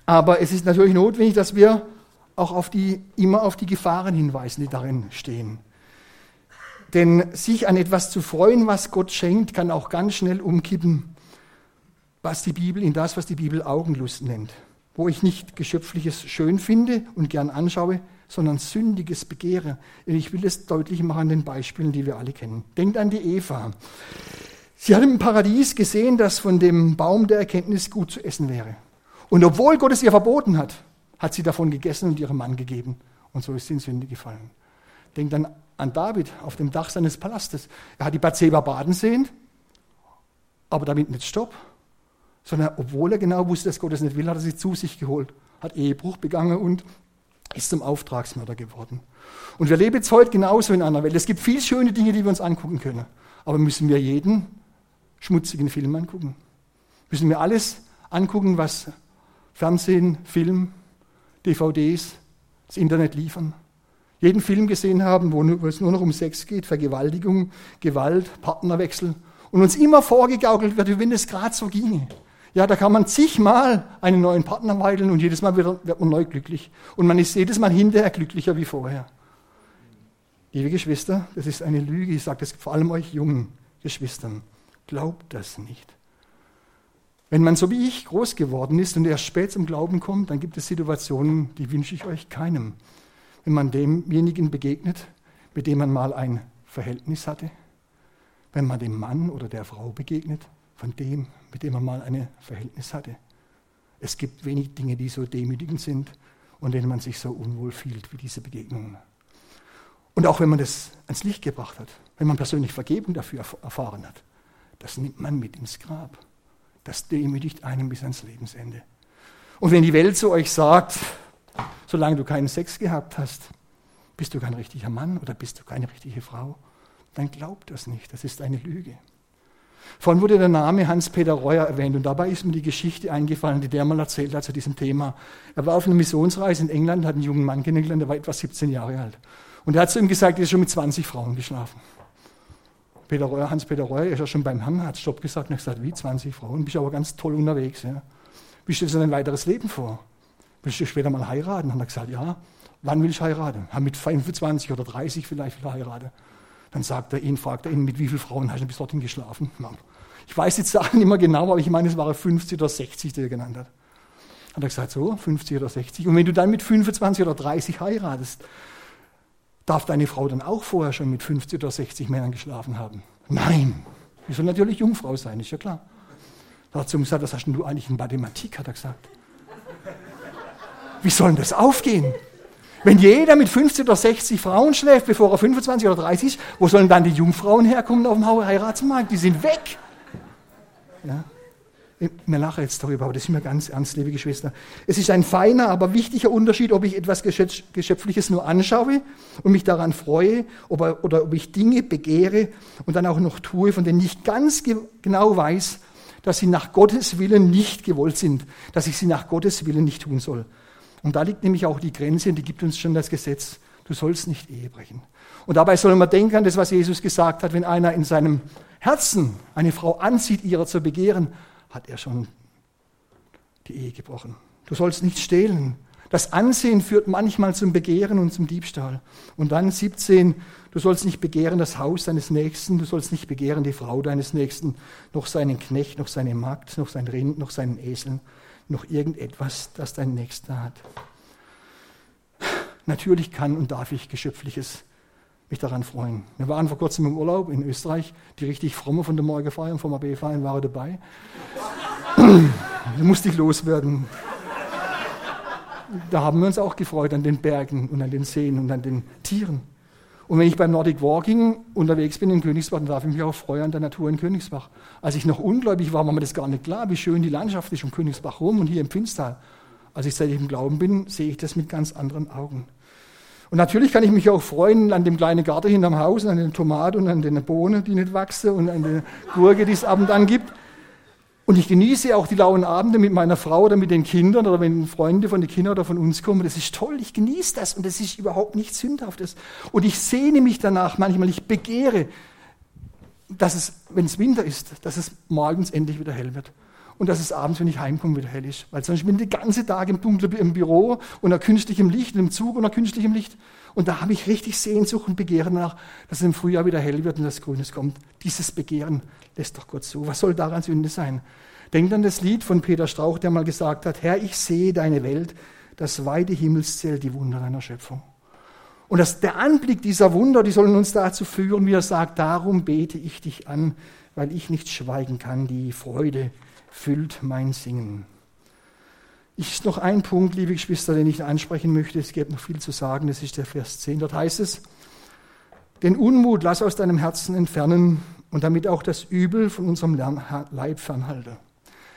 Aber es ist natürlich notwendig, dass wir auch auf die, immer auf die Gefahren hinweisen, die darin stehen. Denn sich an etwas zu freuen, was Gott schenkt, kann auch ganz schnell umkippen, was die Bibel, in das, was die Bibel Augenlust nennt. Wo ich nicht Geschöpfliches schön finde und gern anschaue, sondern sündiges Begehre. Ich will es deutlich machen an den Beispielen, die wir alle kennen. Denkt an die Eva. Sie hat im Paradies gesehen, dass von dem Baum der Erkenntnis gut zu essen wäre. Und obwohl Gott es ihr verboten hat, hat sie davon gegessen und ihrem Mann gegeben. Und so ist sie in Sünde gefallen. Denkt dann an David auf dem Dach seines Palastes. Er hat die Bathseba baden sehen, aber damit nicht Stopp. Sondern obwohl er genau wusste, dass Gott es nicht will, hat er sie zu sich geholt, hat Ehebruch begangen und ist zum Auftragsmörder geworden. Und wir leben jetzt heute genauso in einer Welt. Es gibt viele schöne Dinge, die wir uns angucken können. Aber müssen wir jeden schmutzigen Film angucken? Müssen wir alles angucken, was Fernsehen, Film, DVDs, das Internet liefern? Jeden Film gesehen haben, wo es nur noch um Sex geht, Vergewaltigung, Gewalt, Partnerwechsel und uns immer vorgegaukelt wird, wie wenn es gerade so ginge. Ja, da kann man zigmal einen neuen Partner weideln und jedes Mal wird, wird man neu glücklich. Und man ist jedes Mal hinterher glücklicher wie vorher. Liebe Geschwister, das ist eine Lüge. Ich sage das vor allem euch jungen Geschwistern. Glaubt das nicht. Wenn man so wie ich groß geworden ist und erst spät zum Glauben kommt, dann gibt es Situationen, die wünsche ich euch keinem. Wenn man demjenigen begegnet, mit dem man mal ein Verhältnis hatte, wenn man dem Mann oder der Frau begegnet, von dem, mit dem man mal ein Verhältnis hatte. Es gibt wenig Dinge, die so demütigend sind und denen man sich so unwohl fühlt wie diese Begegnungen. Und auch wenn man das ans Licht gebracht hat, wenn man persönlich Vergebung dafür erfahren hat, das nimmt man mit ins Grab. Das demütigt einen bis ans Lebensende. Und wenn die Welt zu euch sagt, solange du keinen Sex gehabt hast, bist du kein richtiger Mann oder bist du keine richtige Frau, dann glaubt das nicht. Das ist eine Lüge. Vorhin wurde der Name Hans-Peter Reuer erwähnt und dabei ist mir die Geschichte eingefallen, die der mal erzählt hat zu diesem Thema. Er war auf einer Missionsreise in England, hat einen jungen Mann kennengelernt, der war etwa 17 Jahre alt. Und er hat zu ihm gesagt, er ist schon mit 20 Frauen geschlafen. Peter Reuer, Hans-Peter Reuer ist ja schon beim Herrn, hat Stopp gesagt und hat gesagt, wie 20 Frauen, bist aber ganz toll unterwegs. Ja. Wie stellst du dein weiteres Leben vor? Willst du später mal heiraten? Hat er gesagt, ja. Wann will ich heiraten? Ja, mit 25 oder 30 vielleicht will er heiraten. Dann sagt er ihn, fragt er ihn, mit wie vielen Frauen hast du bis dorthin geschlafen? Ich weiß die Zahlen nicht mehr genau, aber ich meine, es waren 50 oder 60, die er genannt hat. Hat er gesagt, so, 50 oder 60. Und wenn du dann mit 25 oder 30 heiratest, darf deine Frau dann auch vorher schon mit 50 oder 60 Männern geschlafen haben? Nein. Die soll natürlich Jungfrau sein, ist ja klar. Da hat sie gesagt, was hast denn du eigentlich in Mathematik, hat er gesagt. Wie soll denn das aufgehen? Wenn jeder mit 50 oder 60 Frauen schläft, bevor er 25 oder 30 ist, wo sollen dann die Jungfrauen herkommen auf dem Heiratsmarkt? Die sind weg. Ja. Wir lachen jetzt darüber, aber das ist mir ganz ernst, liebe Geschwister. Es ist ein feiner, aber wichtiger Unterschied, ob ich etwas Geschöpfliches nur anschaue und mich daran freue oder, ob ich Dinge begehre und dann auch noch tue, von denen ich ganz genau weiß, dass sie nach Gottes Willen nicht gewollt sind, dass ich sie nach Gottes Willen nicht tun soll. Und da liegt nämlich auch die Grenze, und die gibt uns schon das Gesetz. Du sollst nicht Ehe brechen. Und dabei soll man denken an das, was Jesus gesagt hat, wenn einer in seinem Herzen eine Frau anzieht, ihrer zu begehren, hat er schon die Ehe gebrochen. Du sollst nicht stehlen. Das Ansehen führt manchmal zum Begehren und zum Diebstahl. Und dann 17, du sollst nicht begehren das Haus deines Nächsten, du sollst nicht begehren die Frau deines Nächsten, noch seinen Knecht, noch seine Magd, noch sein Rind, noch seinen Esel, noch irgendetwas, das dein Nächster hat. Natürlich kann und darf ich Geschöpfliches mich daran freuen. Wir waren vor kurzem im Urlaub in Österreich. Die richtig fromme von der Morgenfeier und vom AB-Verein waren dabei. Musste ich loswerden. Da haben wir uns auch gefreut an den Bergen und an den Seen und an den Tieren. Und wenn ich beim Nordic Walking unterwegs bin in Königsbach, dann darf ich mich auch freuen an der Natur in Königsbach. Als ich noch ungläubig war, war mir das gar nicht klar, wie schön die Landschaft ist um Königsbach rum und hier im Finstal. Als ich seit ich im Glauben bin, sehe ich das mit ganz anderen Augen. Und natürlich kann ich mich auch freuen an dem kleinen Garten hinterm Haus, an den Tomaten und an den Bohnen, die nicht wachsen und an der Gurke, die es ab und an gibt. Und ich genieße auch die lauen Abende mit meiner Frau oder mit den Kindern oder wenn Freunde von den Kindern oder von uns kommen. Das ist toll, ich genieße das und das ist überhaupt nichts Sündhaftes. Und ich sehne mich danach manchmal, ich begehre, dass es, wenn es Winter ist, dass es morgens endlich wieder hell wird und dass es abends, wenn ich heimkomme, wieder hell ist. Weil sonst bin ich den ganzen Tag im Dunkeln im Büro unter künstlichem Licht, im Zug unter künstlichem Licht. Und da habe ich richtig Sehnsucht und Begehren nach, dass es im Frühjahr wieder hell wird und das Grünes kommt. Dieses Begehren lässt doch Gott zu. Was soll daran Sünde sein? Denkt an das Lied von Peter Strauch, der mal gesagt hat, Herr, ich sehe deine Welt, das weite Himmelszelt, die Wunder deiner Schöpfung. Und das, der Anblick dieser Wunder, die sollen uns dazu führen, wie er sagt, darum bete ich dich an, weil ich nicht schweigen kann, die Freude füllt mein Singen. Ich noch ein Punkt, liebe Geschwister, den ich ansprechen möchte. Es gibt noch viel zu sagen. Das ist der Vers 10. Dort heißt es, den Unmut lass aus deinem Herzen entfernen und damit auch das Übel von unserem Leib fernhalte.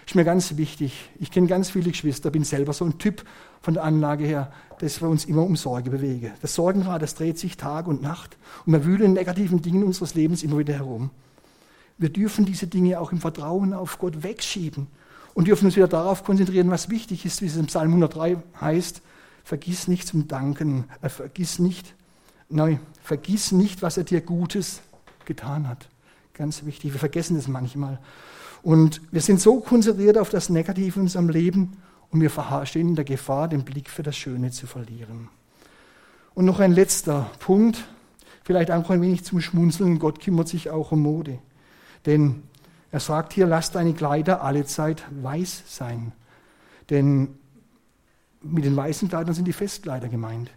Ist mir ganz wichtig. Ich kenne ganz viele Geschwister, bin selber so ein Typ von der Anlage her, dass wir uns immer um Sorge bewegen. Das Sorgenrad, das dreht sich Tag und Nacht und wir wühlen in negativen Dingen unseres Lebens immer wieder herum. Wir dürfen diese Dinge auch im Vertrauen auf Gott wegschieben und dürfen uns wieder darauf konzentrieren, was wichtig ist, wie es im Psalm 103 heißt. Vergiss nicht zum Danken, äh, vergiss nicht, nein, vergiss nicht, was er dir Gutes getan hat. Ganz wichtig, wir vergessen das manchmal. Und wir sind so konzentriert auf das Negative in unserem Leben und wir stehen in der Gefahr, den Blick für das Schöne zu verlieren. Und noch ein letzter Punkt, vielleicht auch ein wenig zum Schmunzeln. Gott kümmert sich auch um Mode. Denn Er sagt hier, lass deine Kleider alle Zeit weiß sein. Denn mit den weißen Kleidern sind die Festkleider gemeint.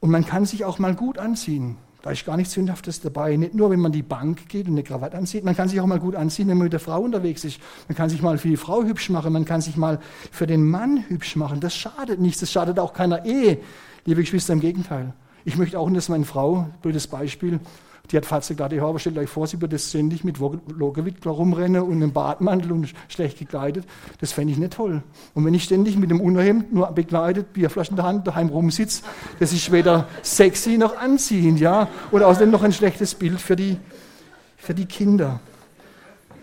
Und man kann sich auch mal gut anziehen. Da ist gar nichts Sündhaftes dabei. Nicht nur, wenn man die Bank geht und eine Krawatte anzieht. Man kann sich auch mal gut anziehen, wenn man mit der Frau unterwegs ist. Man kann sich mal für die Frau hübsch machen. Man kann sich mal für den Mann hübsch machen. Das schadet nichts. Das schadet auch keiner Ehe. Liebe Geschwister, im Gegenteil. Ich möchte auch, dass meine Frau, blödes Beispiel, die hat Fatze gerade aber stellt euch vor, sie würde ständig mit Logewickler rumrennen und einem Badmantel und schlecht gekleidet. Das fände ich nicht toll. Und wenn ich ständig mit dem Unterhemd nur bekleidet, Bierflaschen in der Hand, daheim rumsitze, das ist weder sexy noch anziehend, ja. Und außerdem noch ein schlechtes Bild für die, für die Kinder.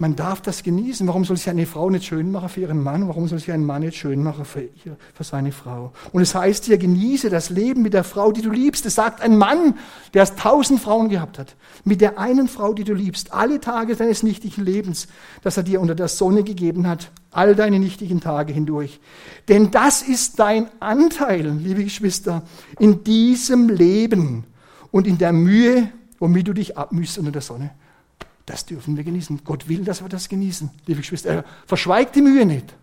Man darf das genießen. Warum soll sich eine Frau nicht schön machen für ihren Mann? Warum soll sich ein Mann nicht schön machen für, ihr, für seine Frau? Und es heißt hier, genieße das Leben mit der Frau, die du liebst. Es sagt ein Mann, der tausend Frauen gehabt hat. Mit der einen Frau, die du liebst. Alle Tage deines nichtigen Lebens, das er dir unter der Sonne gegeben hat. All deine nichtigen Tage hindurch. Denn das ist dein Anteil, liebe Geschwister, in diesem Leben und in der Mühe, womit du dich abmühst unter der Sonne. Das dürfen wir genießen. Gott will, dass wir das genießen, liebe Geschwister. Er verschweigt die Mühe nicht.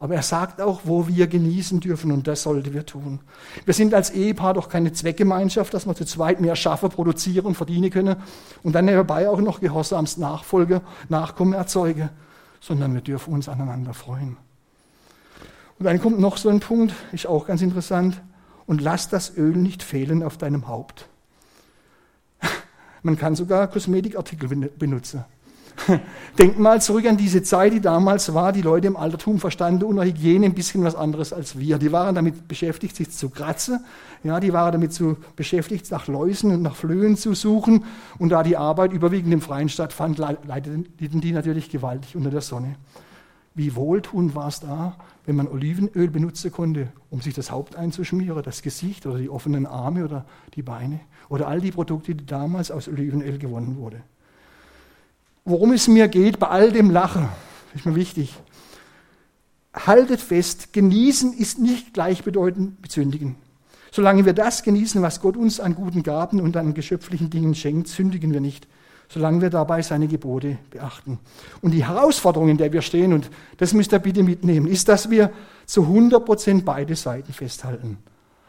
Aber er sagt auch, wo wir genießen dürfen und das sollten wir tun. Wir sind als Ehepaar doch keine Zweckgemeinschaft, dass wir zu zweit mehr schaffen, produzieren verdienen können und dann nebenbei auch noch gehorsams Nachfolge, Nachkommen erzeugen, sondern wir dürfen uns aneinander freuen. Und dann kommt noch so ein Punkt, ist auch ganz interessant. Und lass das Öl nicht fehlen auf deinem Haupt. Man kann sogar Kosmetikartikel benutzen. Denkt mal zurück an diese Zeit, die damals war. Die Leute im Altertum verstanden unter Hygiene ein bisschen was anderes als wir. Die waren damit beschäftigt, sich zu kratzen. Ja, die waren damit zu beschäftigt, nach Läusen und nach Flöhen zu suchen. Und da die Arbeit überwiegend im Freien stattfand, leideten die natürlich gewaltig unter der Sonne. Wie wohltuend war es da, wenn man Olivenöl benutzen konnte, um sich das Haupt einzuschmieren, das Gesicht oder die offenen Arme oder die Beine oder all die Produkte, die damals aus Olivenöl gewonnen wurden. Worum es mir geht bei all dem Lachen, ist mir wichtig. Haltet fest, genießen ist nicht gleichbedeutend mit sündigen. Solange wir das genießen, was Gott uns an guten Gaben und an geschöpflichen Dingen schenkt, sündigen wir nicht, solange wir dabei seine Gebote beachten. Und die Herausforderung, in der wir stehen, und das müsst ihr bitte mitnehmen, ist, dass wir zu 100 Prozent beide Seiten festhalten.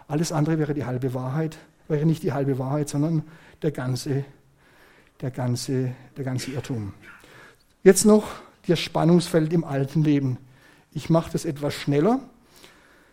Alles andere wäre die halbe Wahrheit wäre nicht die halbe Wahrheit, sondern der ganze, der ganze, der ganze Irrtum. Jetzt noch das Spannungsfeld im alten Leben. Ich mache das etwas schneller,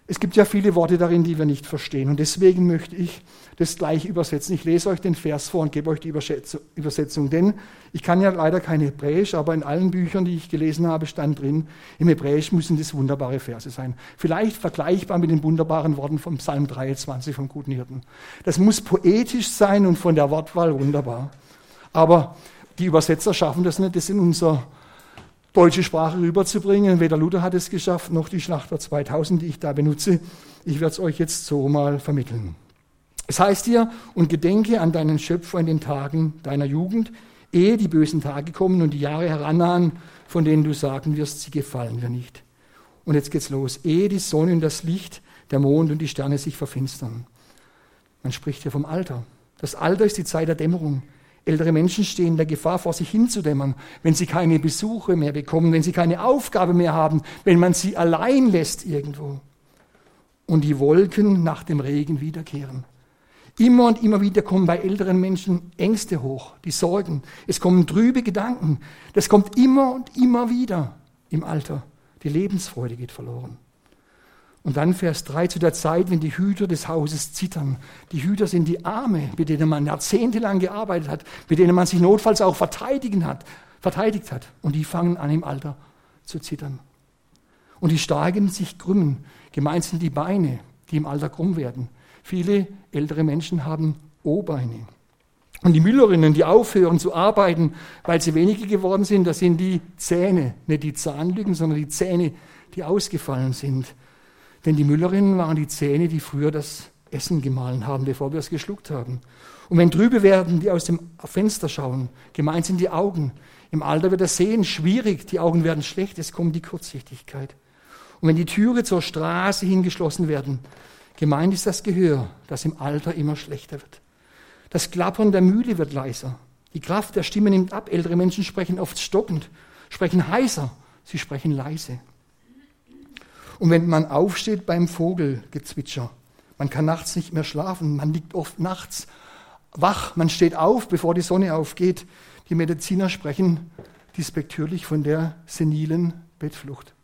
es gibt ja viele Worte darin, die wir nicht verstehen. Und deswegen möchte ich das gleich übersetzen. Ich lese euch den Vers vor und gebe euch die Übersetzung. Denn ich kann ja leider kein Hebräisch, aber in allen Büchern, die ich gelesen habe, stand drin, im Hebräisch müssen das wunderbare Verse sein. Vielleicht vergleichbar mit den wunderbaren Worten vom Psalm 23 vom guten Hirten. Das muss poetisch sein und von der Wortwahl wunderbar. Aber die Übersetzer schaffen das nicht. Das sind unser deutsche Sprache rüberzubringen. Weder Luther hat es geschafft, noch die Schlachter 2000, die ich da benutze. Ich werde es euch jetzt so mal vermitteln. Es heißt hier, und gedenke an deinen Schöpfer in den Tagen deiner Jugend, ehe die bösen Tage kommen und die Jahre herannahen, von denen du sagen wirst, sie gefallen mir nicht. Und jetzt geht's los. Ehe die Sonne und das Licht, der Mond und die Sterne sich verfinstern. Man spricht hier vom Alter. Das Alter ist die Zeit der Dämmerung. Ältere Menschen stehen in der Gefahr, vor sich hinzudämmern, wenn sie keine Besuche mehr bekommen, wenn sie keine Aufgabe mehr haben, wenn man sie allein lässt irgendwo. Und die Wolken nach dem Regen wiederkehren. Immer und immer wieder kommen bei älteren Menschen Ängste hoch, die Sorgen. Es kommen trübe Gedanken. Das kommt immer und immer wieder im Alter. Die Lebensfreude geht verloren. Und dann Vers 3, zu der Zeit, wenn die Hüter des Hauses zittern. Die Hüter sind die Arme, mit denen man jahrzehntelang gearbeitet hat, mit denen man sich notfalls auch verteidigen hat, verteidigt hat. Und die fangen an im Alter zu zittern. Und die Starken sich krümmen. Gemeint sind die Beine, die im Alter krumm werden. Viele ältere Menschen haben O-Beine. Und die Müllerinnen, die aufhören zu arbeiten, weil sie weniger geworden sind, das sind die Zähne, nicht die Zahnlücken, sondern die Zähne, die ausgefallen sind. Denn die Müllerinnen waren die Zähne, die früher das Essen gemahlen haben, bevor wir es geschluckt haben. Und wenn trübe werden, die aus dem Fenster schauen, gemeint sind die Augen. Im Alter wird das Sehen schwierig, die Augen werden schlecht, es kommt die Kurzsichtigkeit. Und wenn die Türe zur Straße hingeschlossen werden, gemeint ist das Gehör, das im Alter immer schlechter wird. Das Klappern der Mühle wird leiser. Die Kraft der Stimme nimmt ab. Ältere Menschen sprechen oft stockend sprechen heiser, sie sprechen leise. Und wenn man aufsteht beim Vogelgezwitscher, man kann nachts nicht mehr schlafen, man liegt oft nachts wach, man steht auf, bevor die Sonne aufgeht. Die Mediziner sprechen dispektierlich von der senilen Bettflucht.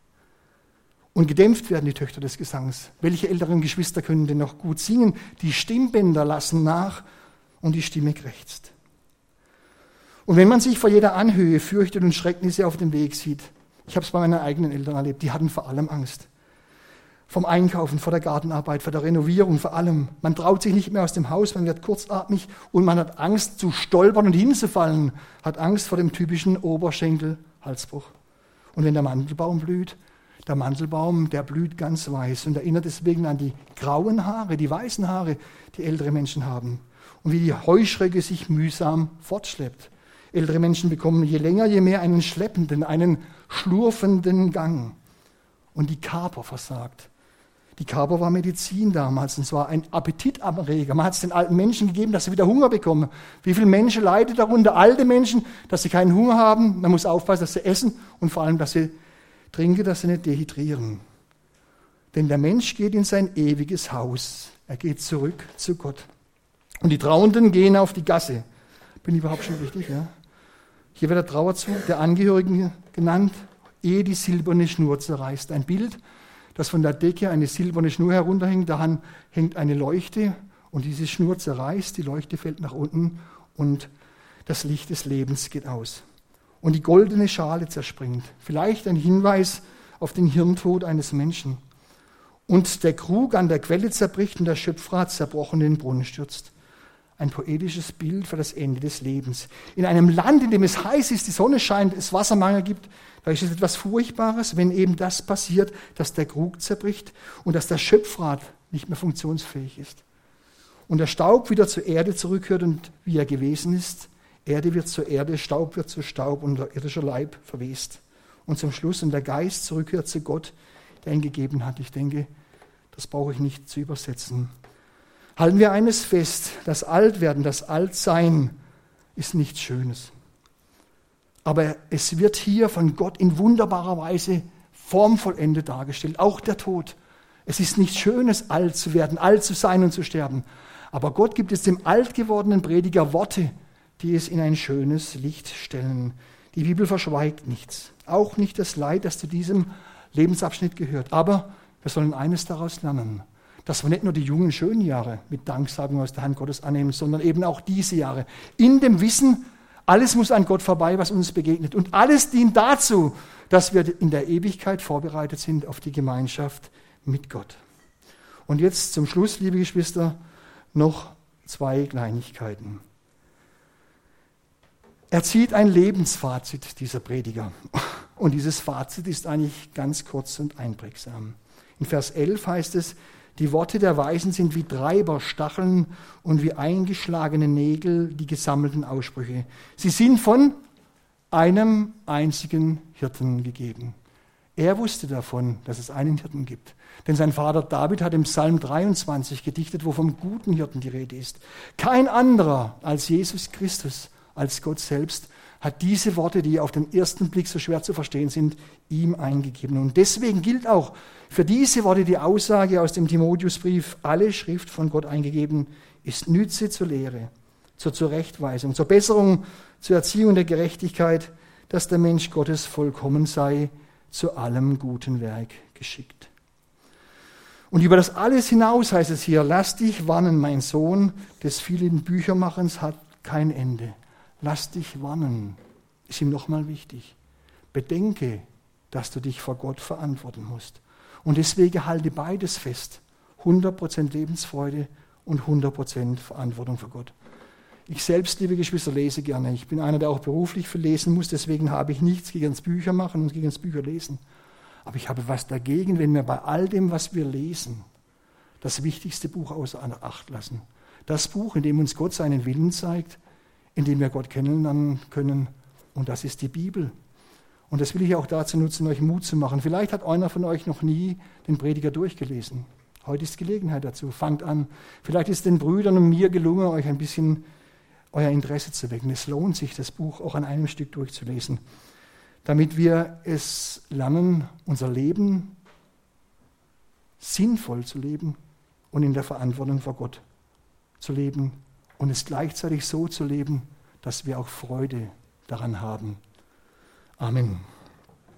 Und gedämpft werden die Töchter des Gesangs. Welche älteren Geschwister können denn noch gut singen? Die Stimmbänder lassen nach und die Stimme krächzt. Und wenn man sich vor jeder Anhöhe fürchtet und Schrecknisse auf dem Weg sieht, ich habe es bei meinen eigenen Eltern erlebt, die hatten vor allem Angst. Vom Einkaufen, vor der Gartenarbeit, vor der Renovierung, vor allem. Man traut sich nicht mehr aus dem Haus, man wird kurzatmig und man hat Angst zu stolpern und hinzufallen, hat Angst vor dem typischen Oberschenkel-Halsbruch. Und wenn der Mandelbaum blüht, der Mandelbaum, der blüht ganz weiß und erinnert deswegen an die grauen Haare, die weißen Haare, die ältere Menschen haben. Und wie die Heuschrecke sich mühsam fortschleppt. Ältere Menschen bekommen je länger, je mehr einen schleppenden, einen schlurfenden Gang. Und die Kaper versagt. Die Kaper war Medizin damals und zwar ein Appetitanreger. Man hat es den alten Menschen gegeben, dass sie wieder Hunger bekommen. Wie viele Menschen leiden darunter? Alte Menschen, dass sie keinen Hunger haben. Man muss aufpassen, dass sie essen und vor allem, dass sie trinken, dass sie nicht dehydrieren. Denn der Mensch geht in sein ewiges Haus. Er geht zurück zu Gott. Und die Trauenden gehen auf die Gasse. Bin ich überhaupt schon richtig? Ja? Hier wird der Trauerzug der Angehörigen genannt, ehe die silberne Schnur zerreißt. Ein Bild, das von der Decke eine silberne Schnur herunterhängt. Daran hängt eine Leuchte und diese Schnur zerreißt, die Leuchte fällt nach unten und das Licht des Lebens geht aus. Und die goldene Schale zerspringt. Vielleicht ein Hinweis auf den Hirntod eines Menschen. Und der Krug an der Quelle zerbricht und der Schöpfrat zerbrochen in den Brunnen stürzt ein poetisches Bild für das Ende des Lebens. In einem Land, in dem es heiß ist, die Sonne scheint, es Wassermangel gibt, da ist es etwas Furchtbares, wenn eben das passiert, dass der Krug zerbricht und dass der Schöpfrad nicht mehr funktionsfähig ist. Und der Staub wieder zur Erde zurückhört und wie er gewesen ist, Erde wird zur Erde, Staub wird zu Staub und der irdische Leib verwest. Und zum Schluss und der Geist zurückhört zu Gott, der ihn gegeben hat. Ich denke, das brauche ich nicht zu übersetzen. Halten wir eines fest, das Altwerden, das Altsein ist nichts Schönes. Aber es wird hier von Gott in wunderbarer Weise formvollendet dargestellt, auch der Tod. Es ist nichts Schönes, alt zu werden, alt zu sein und zu sterben. Aber Gott gibt es dem alt gewordenen Prediger Worte, die es in ein schönes Licht stellen. Die Bibel verschweigt nichts, auch nicht das Leid, das zu diesem Lebensabschnitt gehört. Aber wir sollen eines daraus lernen dass wir nicht nur die jungen, schönen Jahre mit Danksagung aus der Hand Gottes annehmen, sondern eben auch diese Jahre. In dem Wissen, alles muss an Gott vorbei, was uns begegnet. Und alles dient dazu, dass wir in der Ewigkeit vorbereitet sind auf die Gemeinschaft mit Gott. Und jetzt zum Schluss, liebe Geschwister, noch zwei Kleinigkeiten. Er zieht ein Lebensfazit, dieser Prediger. Und dieses Fazit ist eigentlich ganz kurz und einprägsam. In Vers 11 heißt es, die Worte der Weisen sind wie Treiberstacheln und wie eingeschlagene Nägel die gesammelten Aussprüche. Sie sind von einem einzigen Hirten gegeben. Er wusste davon, dass es einen Hirten gibt. Denn sein Vater David hat im Psalm 23 gedichtet, wo vom guten Hirten die Rede ist. Kein anderer als Jesus Christus, als Gott selbst, hat diese Worte, die auf den ersten Blick so schwer zu verstehen sind, ihm eingegeben. Und deswegen gilt auch für diese Worte die Aussage aus dem Timotheusbrief, alle Schrift von Gott eingegeben, ist Nütze zur Lehre, zur Zurechtweisung, zur Besserung, zur Erziehung der Gerechtigkeit, dass der Mensch Gottes vollkommen sei, zu allem guten Werk geschickt. Und über das alles hinaus heißt es hier, lass dich warnen, mein Sohn, des vielen Büchermachens hat kein Ende. Lass dich warnen, ist ihm nochmal wichtig. Bedenke, dass du dich vor Gott verantworten musst. Und deswegen halte beides fest. 100% Lebensfreude und 100% Verantwortung für Gott. Ich selbst, liebe Geschwister, lese gerne. Ich bin einer, der auch beruflich viel lesen muss. Deswegen habe ich nichts gegen das Bücher machen und gegen das Bücher lesen. Aber ich habe was dagegen, wenn wir bei all dem, was wir lesen, das wichtigste Buch außer Acht lassen. Das Buch, in dem uns Gott seinen Willen zeigt, in dem wir Gott kennenlernen können. Und das ist die Bibel. Und das will ich auch dazu nutzen, euch Mut zu machen. Vielleicht hat einer von euch noch nie den Prediger durchgelesen. Heute ist Gelegenheit dazu. Fangt an. Vielleicht ist den Brüdern und mir gelungen, euch ein bisschen euer Interesse zu wecken. Es lohnt sich, das Buch auch an einem Stück durchzulesen. damit wir es lernen, unser Leben sinnvoll zu leben und in der Verantwortung vor Gott zu leben und es gleichzeitig so zu leben, dass wir auch Freude daran haben. Amen.